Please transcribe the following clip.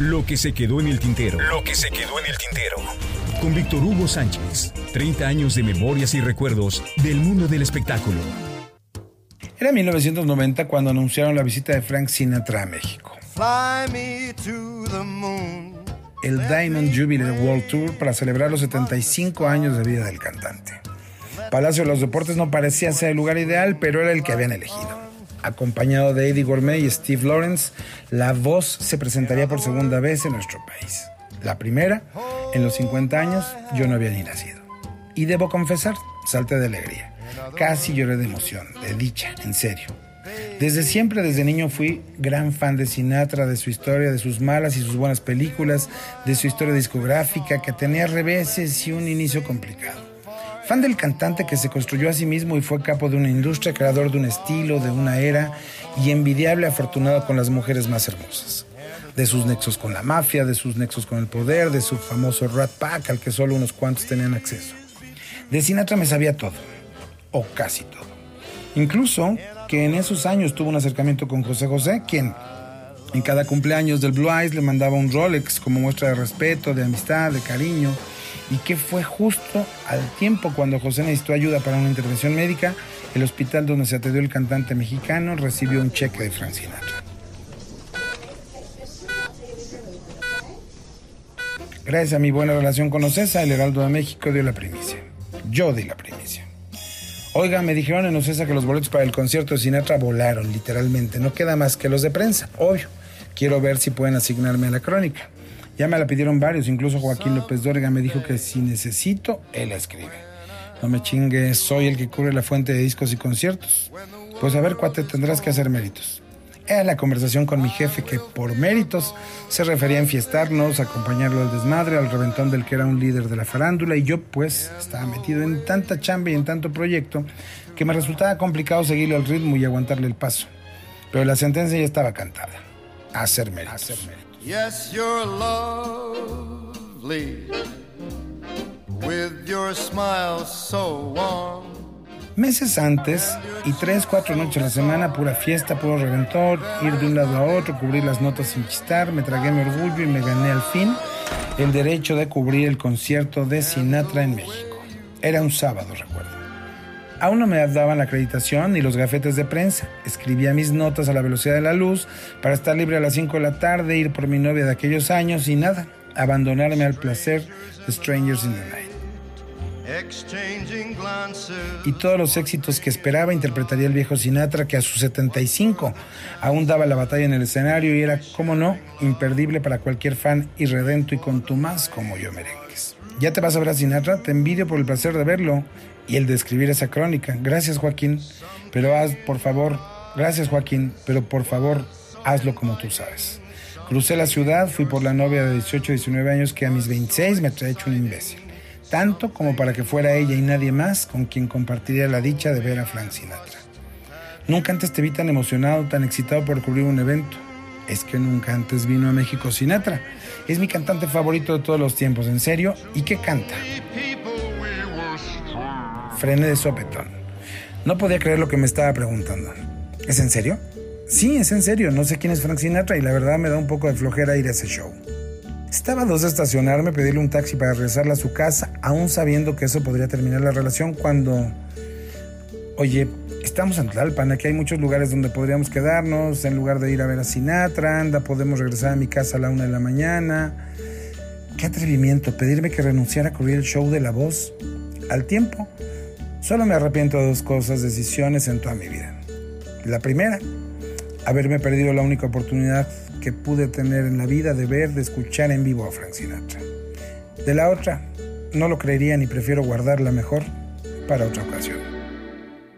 Lo que se quedó en el tintero. Lo que se quedó en el tintero. Con Víctor Hugo Sánchez. 30 años de memorias y recuerdos del mundo del espectáculo. Era 1990 cuando anunciaron la visita de Frank Sinatra a México. El Diamond Jubilee World Tour para celebrar los 75 años de vida del cantante. Palacio de los Deportes no parecía ser el lugar ideal, pero era el que habían elegido. Acompañado de Eddie Gourmet y Steve Lawrence, la voz se presentaría por segunda vez en nuestro país. La primera, en los 50 años, yo no había ni nacido. Y debo confesar, salte de alegría. Casi lloré de emoción, de dicha, en serio. Desde siempre, desde niño, fui gran fan de Sinatra, de su historia, de sus malas y sus buenas películas, de su historia discográfica, que tenía reveses y un inicio complicado. Fan del cantante que se construyó a sí mismo y fue capo de una industria, creador de un estilo, de una era y envidiable afortunado con las mujeres más hermosas. De sus nexos con la mafia, de sus nexos con el poder, de su famoso Rat Pack al que solo unos cuantos tenían acceso. De Sinatra me sabía todo, o casi todo. Incluso que en esos años tuvo un acercamiento con José José, quien en cada cumpleaños del Blue Eyes le mandaba un Rolex como muestra de respeto, de amistad, de cariño y que fue justo al tiempo cuando José necesitó ayuda para una intervención médica, el hospital donde se atendió el cantante mexicano recibió un cheque de Frank Sinatra. Gracias a mi buena relación con Ocesa, el Heraldo de México dio la primicia. Yo di la primicia. Oiga, me dijeron en Ocesa que los boletos para el concierto de Sinatra volaron, literalmente. No queda más que los de prensa, obvio. Quiero ver si pueden asignarme a la crónica. Ya me la pidieron varios, incluso Joaquín López Dórega me dijo que si necesito, él la escribe. No me chingues, soy el que cubre la fuente de discos y conciertos. Pues a ver, cuate, tendrás que hacer méritos. Era la conversación con mi jefe que por méritos se refería a enfiestarnos, acompañarlo al desmadre, al reventón del que era un líder de la farándula y yo pues estaba metido en tanta chamba y en tanto proyecto que me resultaba complicado seguirle el ritmo y aguantarle el paso. Pero la sentencia ya estaba cantada. Hacer méritos. Yes, you're lovely with your smile so warm. Meses antes y tres, cuatro noches a la semana, pura fiesta, puro reventón, ir de un lado a otro, cubrir las notas sin chistar, me tragué mi orgullo y me gané al fin el derecho de cubrir el concierto de Sinatra en México. Era un sábado, recuerdo. Aún no me daban la acreditación ni los gafetes de prensa. Escribía mis notas a la velocidad de la luz para estar libre a las 5 de la tarde, ir por mi novia de aquellos años y nada, abandonarme al placer de Strangers in the Night. Y todos los éxitos que esperaba interpretaría el viejo Sinatra que a sus 75 aún daba la batalla en el escenario y era, como no, imperdible para cualquier fan irredento y contumaz como yo merengues. ¿Ya te vas a ver a Sinatra? Te envidio por el placer de verlo y el de escribir esa crónica. Gracias Joaquín, pero haz, por favor, gracias Joaquín, pero por favor, hazlo como tú sabes. Crucé la ciudad, fui por la novia de 18, 19 años que a mis 26 me ha hecho un imbécil. Tanto como para que fuera ella y nadie más con quien compartiría la dicha de ver a Frank Sinatra. Nunca antes te vi tan emocionado, tan excitado por cubrir un evento. Es que nunca antes vino a México Sinatra. Es mi cantante favorito de todos los tiempos, en serio. ¿Y qué canta? frené de sopetón. No podía creer lo que me estaba preguntando. ¿Es en serio? Sí, es en serio. No sé quién es Frank Sinatra y la verdad me da un poco de flojera ir a ese show. Estaba a dos de estacionarme, pedirle un taxi para regresarle a su casa, aún sabiendo que eso podría terminar la relación cuando... Oye, estamos en Tlalpan, aquí hay muchos lugares donde podríamos quedarnos, en lugar de ir a ver a Sinatra, anda, podemos regresar a mi casa a la una de la mañana. Qué atrevimiento, pedirme que renunciara a cubrir el show de la voz. Al tiempo, Solo me arrepiento de dos cosas, decisiones en toda mi vida. La primera, haberme perdido la única oportunidad que pude tener en la vida de ver, de escuchar en vivo a Frank Sinatra. De la otra, no lo creería ni prefiero guardarla mejor para otra ocasión.